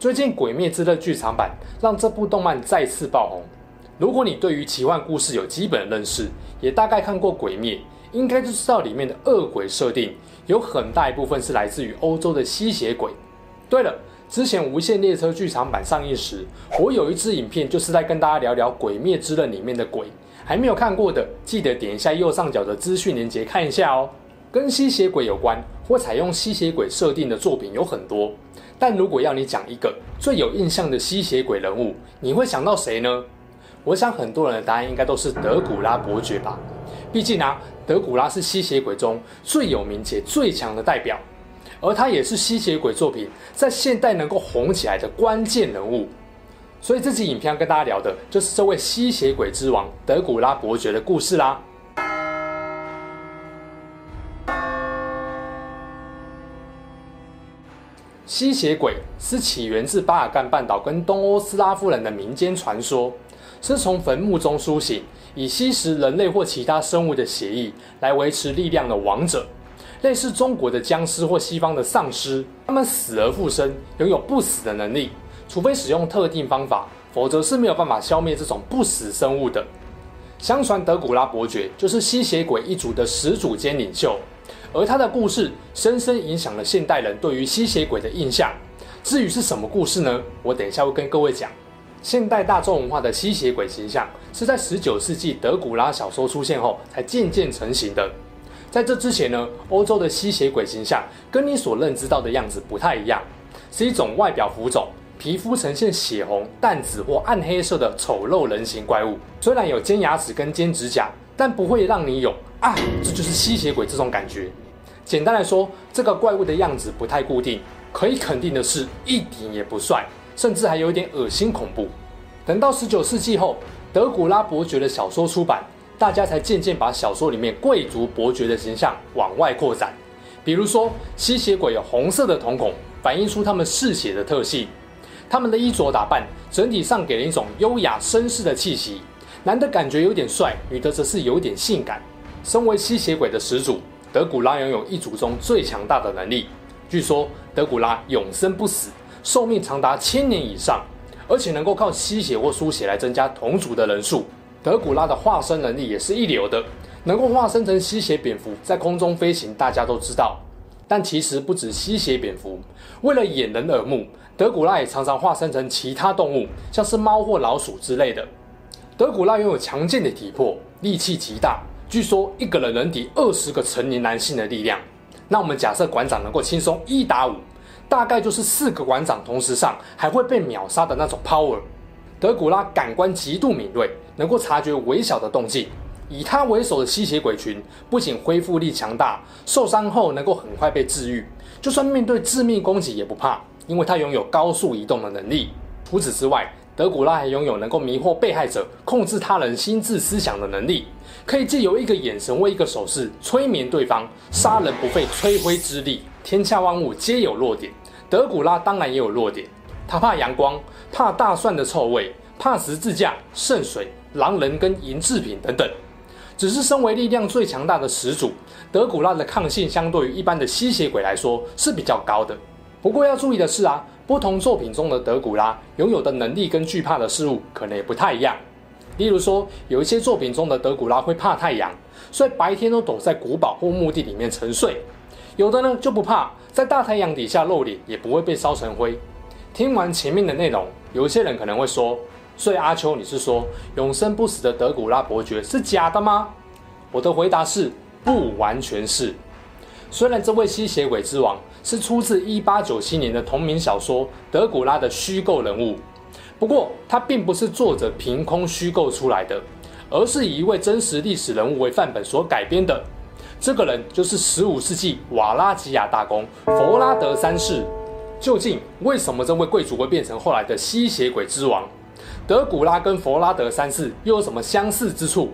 最近《鬼灭之刃》剧场版让这部动漫再次爆红。如果你对于奇幻故事有基本的认识，也大概看过《鬼灭》，应该就知道里面的恶鬼设定有很大一部分是来自于欧洲的吸血鬼。对了，之前《无限列车》剧场版上映时，我有一支影片就是在跟大家聊聊《鬼灭之刃》里面的鬼。还没有看过的，记得点一下右上角的资讯连接看一下哦。跟吸血鬼有关或采用吸血鬼设定的作品有很多。但如果要你讲一个最有印象的吸血鬼人物，你会想到谁呢？我想很多人的答案应该都是德古拉伯爵吧。毕竟啊，德古拉是吸血鬼中最有名且最强的代表，而他也是吸血鬼作品在现代能够红起来的关键人物。所以这集影片要跟大家聊的就是这位吸血鬼之王德古拉伯爵的故事啦。吸血鬼是起源自巴尔干半岛跟东欧斯拉夫人的民间传说，是从坟墓中苏醒，以吸食人类或其他生物的血液来维持力量的王者，类似中国的僵尸或西方的丧尸。他们死而复生，拥有不死的能力，除非使用特定方法，否则是没有办法消灭这种不死生物的。相传德古拉伯爵就是吸血鬼一族的始祖兼领袖。而他的故事深深影响了现代人对于吸血鬼的印象。至于是什么故事呢？我等一下会跟各位讲。现代大众文化的吸血鬼形象是在十九世纪德古拉小说出现后才渐渐成型的。在这之前呢，欧洲的吸血鬼形象跟你所认知到的样子不太一样，是一种外表浮肿、皮肤呈现血红、淡紫或暗黑色的丑陋人形怪物。虽然有尖牙齿跟尖指甲，但不会让你有啊，这就是吸血鬼这种感觉。简单来说，这个怪物的样子不太固定，可以肯定的是，一点也不帅，甚至还有一点恶心恐怖。等到十九世纪后，德古拉伯爵的小说出版，大家才渐渐把小说里面贵族伯爵的形象往外扩展。比如说，吸血鬼有红色的瞳孔，反映出他们嗜血的特性；他们的衣着打扮整体上给人一种优雅绅士的气息，男的感觉有点帅，女的则是有点性感。身为吸血鬼的始祖。德古拉拥有一族中最强大的能力。据说德古拉永生不死，寿命长达千年以上，而且能够靠吸血或输血来增加同族的人数。德古拉的化身能力也是一流的，能够化身成吸血蝙蝠在空中飞行，大家都知道。但其实不止吸血蝙蝠，为了掩人耳目，德古拉也常常化身成其他动物，像是猫或老鼠之类的。德古拉拥有强健的体魄，力气极大。据说一个人能抵二十个成年男性的力量，那我们假设馆长能够轻松一打五，大概就是四个馆长同时上还会被秒杀的那种 power。德古拉感官极度敏锐，能够察觉微小的动静。以他为首的吸血鬼群不仅恢复力强大，受伤后能够很快被治愈，就算面对致命攻击也不怕，因为他拥有高速移动的能力。除此之外，德古拉还拥有能够迷惑被害者、控制他人心智思想的能力。可以借由一个眼神或一个手势催眠对方，杀人不费吹灰之力。天下万物皆有弱点，德古拉当然也有弱点。他怕阳光，怕大蒜的臭味，怕十字架、圣水、狼人跟银制品等等。只是身为力量最强大的始祖，德古拉的抗性相对于一般的吸血鬼来说是比较高的。不过要注意的是啊，不同作品中的德古拉拥有的能力跟惧怕的事物可能也不太一样。例如说，有一些作品中的德古拉会怕太阳，所以白天都躲在古堡或墓地里面沉睡；有的呢就不怕，在大太阳底下露脸也不会被烧成灰。听完前面的内容，有些人可能会说：“所以阿秋，你是说永生不死的德古拉伯爵是假的吗？”我的回答是：不完全是。虽然这位吸血鬼之王是出自1897年的同名小说《德古拉》的虚构人物。不过，他并不是作者凭空虚构出来的，而是以一位真实历史人物为范本所改编的。这个人就是十五世纪瓦拉吉亚大公弗拉德三世。究竟为什么这位贵族会变成后来的吸血鬼之王？德古拉跟佛拉德三世又有什么相似之处？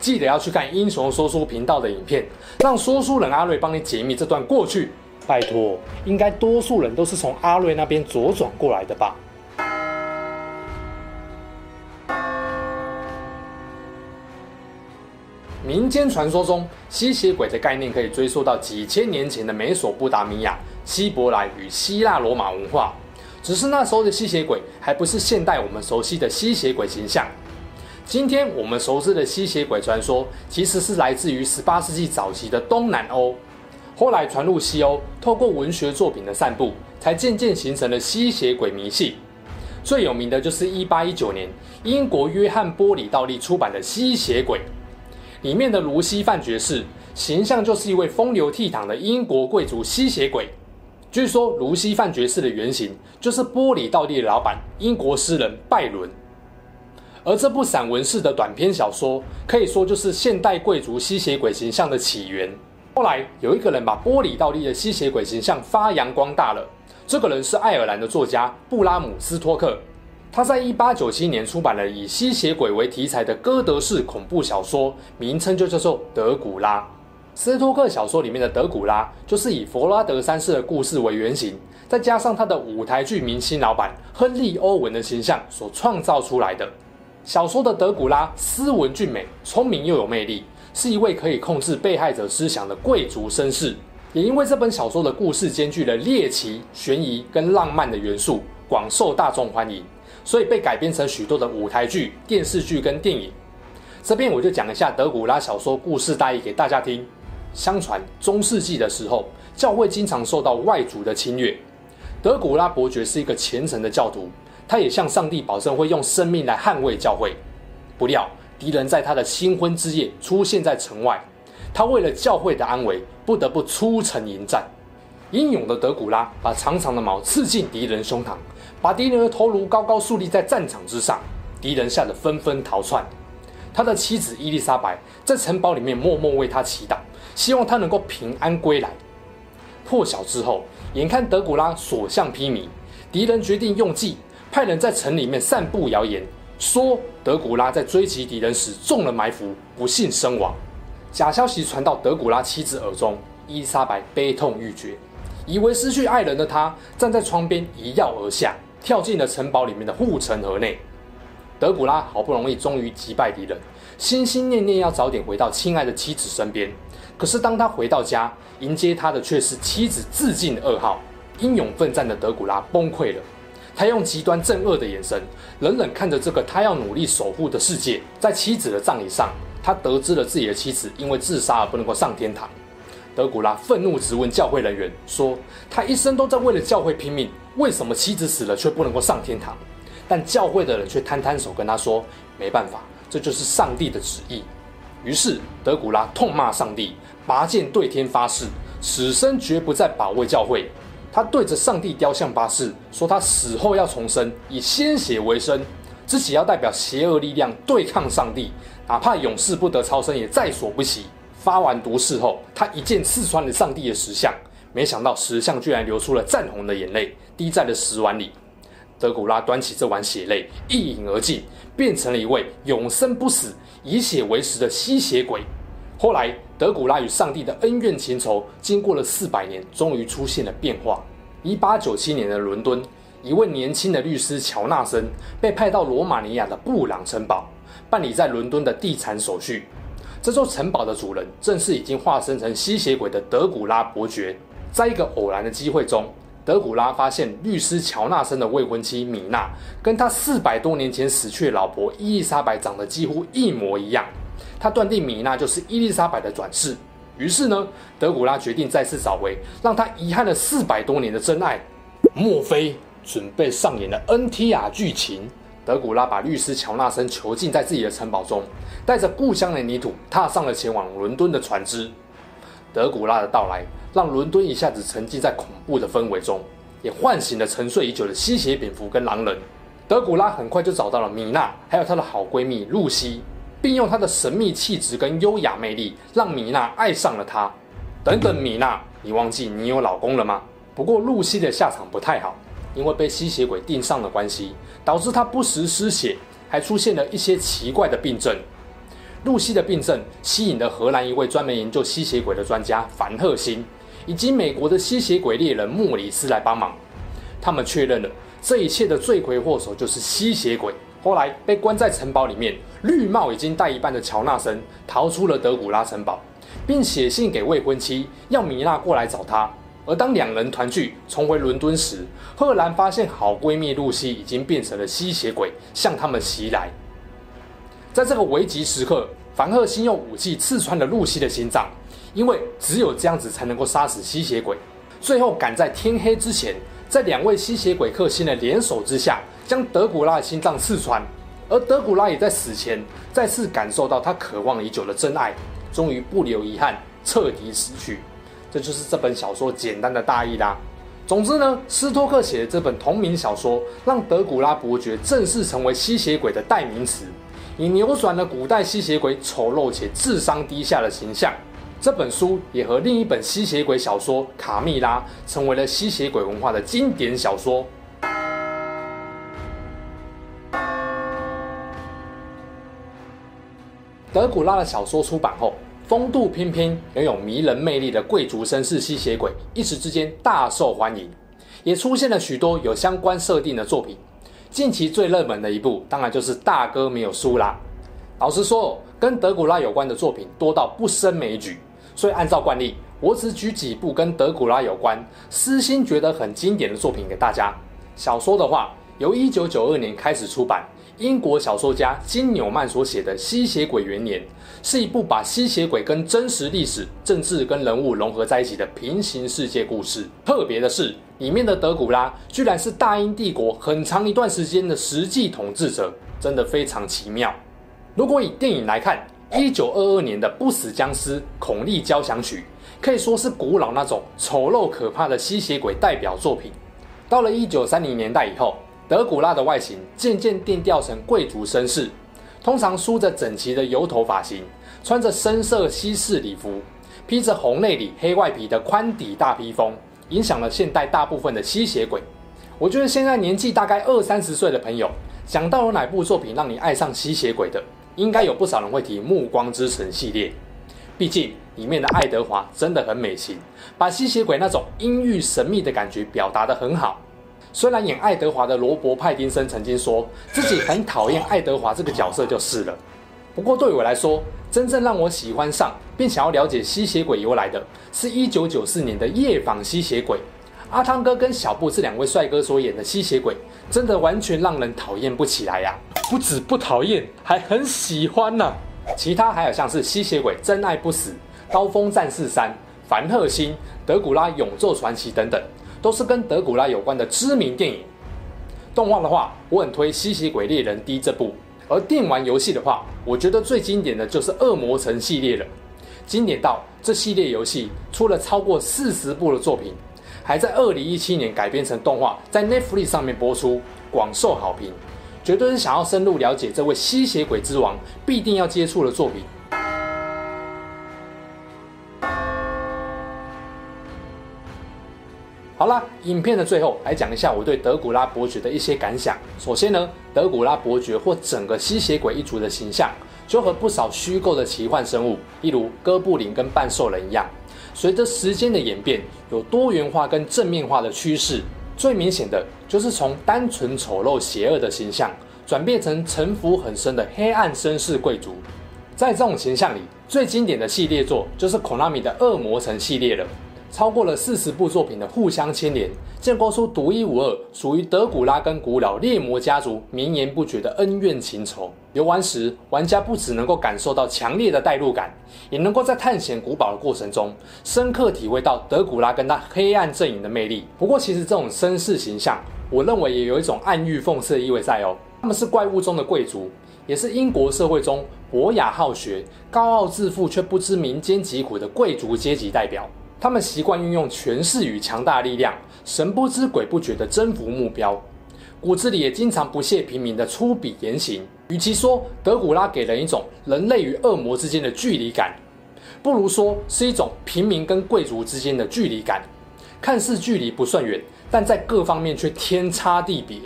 记得要去看英雄说书频道的影片，让说书人阿瑞帮你解密这段过去。拜托，应该多数人都是从阿瑞那边左转过来的吧？民间传说中，吸血鬼的概念可以追溯到几千年前的美索不达米亚、希伯来与希腊罗马文化。只是那时候的吸血鬼还不是现代我们熟悉的吸血鬼形象。今天我们熟知的吸血鬼传说，其实是来自于十八世纪早期的东南欧，后来传入西欧，透过文学作品的散布，才渐渐形成了吸血鬼迷信。最有名的就是一八一九年英国约翰波里道利出版的《吸血鬼》。里面的卢西范爵士形象就是一位风流倜傥的英国贵族吸血鬼。据说卢西范爵士的原型就是玻里道利的老板英国诗人拜伦。而这部散文式的短篇小说可以说就是现代贵族吸血鬼形象的起源。后来有一个人把玻里道利的吸血鬼形象发扬光大了，这个人是爱尔兰的作家布拉姆斯托克。他在一八九七年出版了以吸血鬼为题材的哥德式恐怖小说，名称就叫做《德古拉》。斯托克小说里面的德古拉，就是以佛拉德三世的故事为原型，再加上他的舞台剧明星老板亨利·欧文的形象所创造出来的。小说的德古拉斯文俊美，聪明又有魅力，是一位可以控制被害者思想的贵族绅士。也因为这本小说的故事兼具了猎奇、悬疑跟浪漫的元素，广受大众欢迎。所以被改编成许多的舞台剧、电视剧跟电影。这边我就讲一下德古拉小说故事大意给大家听。相传中世纪的时候，教会经常受到外族的侵略。德古拉伯爵是一个虔诚的教徒，他也向上帝保证会用生命来捍卫教会。不料敌人在他的新婚之夜出现在城外，他为了教会的安危，不得不出城迎战。英勇的德古拉把长长的矛刺进敌人胸膛。把敌人的头颅高高竖立在战场之上，敌人吓得纷纷逃窜。他的妻子伊丽莎白在城堡里面默默为他祈祷，希望他能够平安归来。破晓之后，眼看德古拉所向披靡，敌人决定用计，派人在城里面散布谣言，说德古拉在追击敌人时中了埋伏，不幸身亡。假消息传到德古拉妻子耳中，伊丽莎白悲痛欲绝，以为失去爱人的他站在窗边一跃而下。跳进了城堡里面的护城河内，德古拉好不容易终于击败敌人，心心念念要早点回到亲爱的妻子身边。可是当他回到家，迎接他的却是妻子自尽的噩耗。英勇奋战的德古拉崩溃了，他用极端憎恶的眼神，冷冷看着这个他要努力守护的世界。在妻子的葬礼上，他得知了自己的妻子因为自杀而不能够上天堂。德古拉愤怒质问教会人员说：“他一生都在为了教会拼命。”为什么妻子死了却不能够上天堂？但教会的人却摊摊手跟他说：“没办法，这就是上帝的旨意。”于是德古拉痛骂上帝，拔剑对天发誓，此生绝不再保卫教会。他对着上帝雕像发誓，说他死后要重生，以鲜血为生，自己要代表邪恶力量对抗上帝，哪怕永世不得超生也在所不惜。发完毒誓后，他一剑刺穿了上帝的石像。没想到石像居然流出了赞红的眼泪，滴在了石碗里。德古拉端起这碗血泪，一饮而尽，变成了一位永生不死、以血为食的吸血鬼。后来，德古拉与上帝的恩怨情仇，经过了四百年，终于出现了变化。一八九七年的伦敦，一位年轻的律师乔纳森被派到罗马尼亚的布朗城堡，办理在伦敦的地产手续。这座城堡的主人，正是已经化身成吸血鬼的德古拉伯爵。在一个偶然的机会中，德古拉发现律师乔纳森的未婚妻米娜跟他四百多年前死去的老婆伊丽莎白长得几乎一模一样。他断定米娜就是伊丽莎白的转世。于是呢，德古拉决定再次找回让他遗憾了四百多年的真爱。莫非准备上演了恩提亚剧情？德古拉把律师乔纳森囚禁在自己的城堡中，带着故乡的泥土，踏上了前往伦敦的船只。德古拉的到来。让伦敦一下子沉浸在恐怖的氛围中，也唤醒了沉睡已久的吸血蝙蝠跟狼人。德古拉很快就找到了米娜，还有她的好闺蜜露西，并用她的神秘气质跟优雅魅力，让米娜爱上了他。等等，米娜，你忘记你有老公了吗？不过露西的下场不太好，因为被吸血鬼盯上的关系，导致他不时失血，还出现了一些奇怪的病症。露西的病症吸引了荷兰一位专门研究吸血鬼的专家凡赫辛，以及美国的吸血鬼猎人莫里斯来帮忙。他们确认了这一切的罪魁祸首就是吸血鬼。后来被关在城堡里面，绿帽已经戴一半的乔纳森逃出了德古拉城堡，并写信给未婚妻，要米娜过来找他。而当两人团聚重回伦敦时，赫兰发现好闺蜜露西已经变成了吸血鬼，向他们袭来。在这个危急时刻，凡赫辛用武器刺穿了露西的心脏，因为只有这样子才能够杀死吸血鬼。最后赶在天黑之前，在两位吸血鬼克星的联手之下，将德古拉的心脏刺穿。而德古拉也在死前再次感受到他渴望已久的真爱，终于不留遗憾，彻底死去。这就是这本小说简单的大意啦。总之呢，斯托克写的这本同名小说，让德古拉伯爵正式成为吸血鬼的代名词。也扭转了古代吸血鬼丑陋且智商低下的形象。这本书也和另一本吸血鬼小说《卡蜜拉》成为了吸血鬼文化的经典小说。德古拉的小说出版后，风度翩翩、拥有迷人魅力的贵族绅士吸血鬼一时之间大受欢迎，也出现了许多有相关设定的作品。近期最热门的一部，当然就是大哥没有输啦。老实说，跟德古拉有关的作品多到不胜枚举，所以按照惯例，我只举几部跟德古拉有关、私心觉得很经典的作品给大家。小说的话，由一九九二年开始出版，英国小说家金纽曼所写的《吸血鬼元年》，是一部把吸血鬼跟真实历史、政治跟人物融合在一起的平行世界故事。特别的是，里面的德古拉居然是大英帝国很长一段时间的实际统治者，真的非常奇妙。如果以电影来看，一九二二年的《不死僵尸孔利交响曲》可以说是古老那种丑陋可怕的吸血鬼代表作品。到了一九三零年代以后，德古拉的外形渐渐定调成贵族绅士，通常梳着整齐的油头发型，穿着深色西式礼服，披着红内里黑外皮的宽底大披风。影响了现代大部分的吸血鬼。我觉得现在年纪大概二三十岁的朋友，想到有哪部作品让你爱上吸血鬼的，应该有不少人会提《暮光之城》系列。毕竟里面的爱德华真的很美型，把吸血鬼那种阴郁神秘的感觉表达得很好。虽然演爱德华的罗伯·派丁森曾经说自己很讨厌爱德华这个角色就是了。不过对我来说，真正让我喜欢上并想要了解吸血鬼由来的，是1994年的《夜访吸血鬼》。阿汤哥跟小布这两位帅哥所演的吸血鬼，真的完全让人讨厌不起来呀、啊！不止不讨厌，还很喜欢呢、啊。其他还有像是《吸血鬼真爱不死》《刀锋战士三》《凡赫星》《德古拉永昼传奇》等等，都是跟德古拉有关的知名电影。动画的话，我很推《吸血鬼猎人 D》这部。而电玩游戏的话，我觉得最经典的就是《恶魔城》系列了，经典到这系列游戏出了超过四十部的作品，还在二零一七年改编成动画，在 Netflix 上面播出，广受好评，绝对是想要深入了解这位吸血鬼之王必定要接触的作品。好啦，影片的最后来讲一下我对德古拉伯爵的一些感想。首先呢，德古拉伯爵或整个吸血鬼一族的形象，就和不少虚构的奇幻生物，例如哥布林跟半兽人一样，随着时间的演变，有多元化跟正面化的趋势。最明显的就是从单纯丑陋邪恶的形象，转变成城府很深的黑暗绅士贵族。在这种形象里，最经典的系列作就是 Konami 的《恶魔城》系列了。超过了四十部作品的互相牵连，建构出独一无二属于德古拉跟古老猎魔家族绵延不绝的恩怨情仇。游玩时，玩家不只能够感受到强烈的代入感，也能够在探险古堡的过程中，深刻体会到德古拉跟他黑暗阵营的魅力。不过，其实这种绅士形象，我认为也有一种暗喻讽刺的意味在哦。他们是怪物中的贵族，也是英国社会中博雅好学、高傲自负却不知民间疾苦的贵族阶级代表。他们习惯运用权势与强大力量，神不知鬼不觉地征服目标，骨子里也经常不屑平民的粗鄙言行。与其说德古拉给人一种人类与恶魔之间的距离感，不如说是一种平民跟贵族之间的距离感。看似距离不算远，但在各方面却天差地别。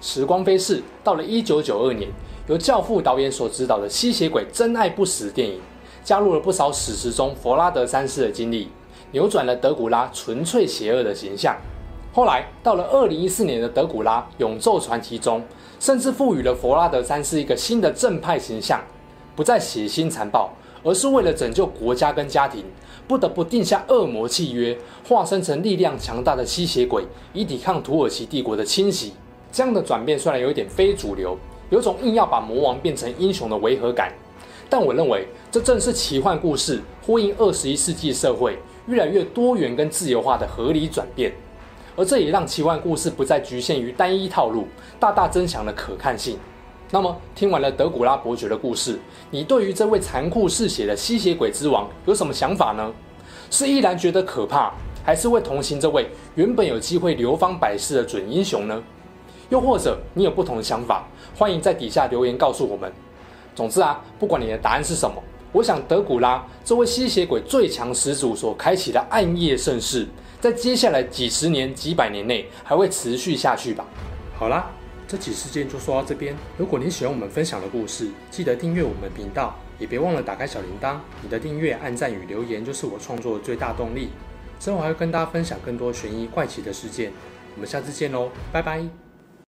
时光飞逝，到了一九九二年，由教父导演所执导的《吸血鬼真爱不死》电影，加入了不少史实中佛拉德三世的经历，扭转了德古拉纯粹邪恶的形象。后来到了二零一四年的《德古拉永昼传奇》中，甚至赋予了佛拉德三世一个新的正派形象，不再血腥残暴，而是为了拯救国家跟家庭，不得不定下恶魔契约，化身成力量强大的吸血鬼，以抵抗土耳其帝国的侵袭。这样的转变虽然有一点非主流，有种硬要把魔王变成英雄的违和感，但我认为这正是奇幻故事呼应二十一世纪社会越来越多元跟自由化的合理转变，而这也让奇幻故事不再局限于单一套路，大大增强了可看性。那么，听完了德古拉伯爵的故事，你对于这位残酷嗜血的吸血鬼之王有什么想法呢？是依然觉得可怕，还是会同情这位原本有机会流芳百世的准英雄呢？又或者你有不同的想法，欢迎在底下留言告诉我们。总之啊，不管你的答案是什么，我想德古拉这位吸血鬼最强始祖所开启的暗夜盛世，在接下来几十年、几百年内还会持续下去吧。好啦，这起事件就说到这边。如果你喜欢我们分享的故事，记得订阅我们频道，也别忘了打开小铃铛。你的订阅、按赞与留言就是我创作的最大动力。之后还会跟大家分享更多悬疑怪奇的事件。我们下次见喽，拜拜。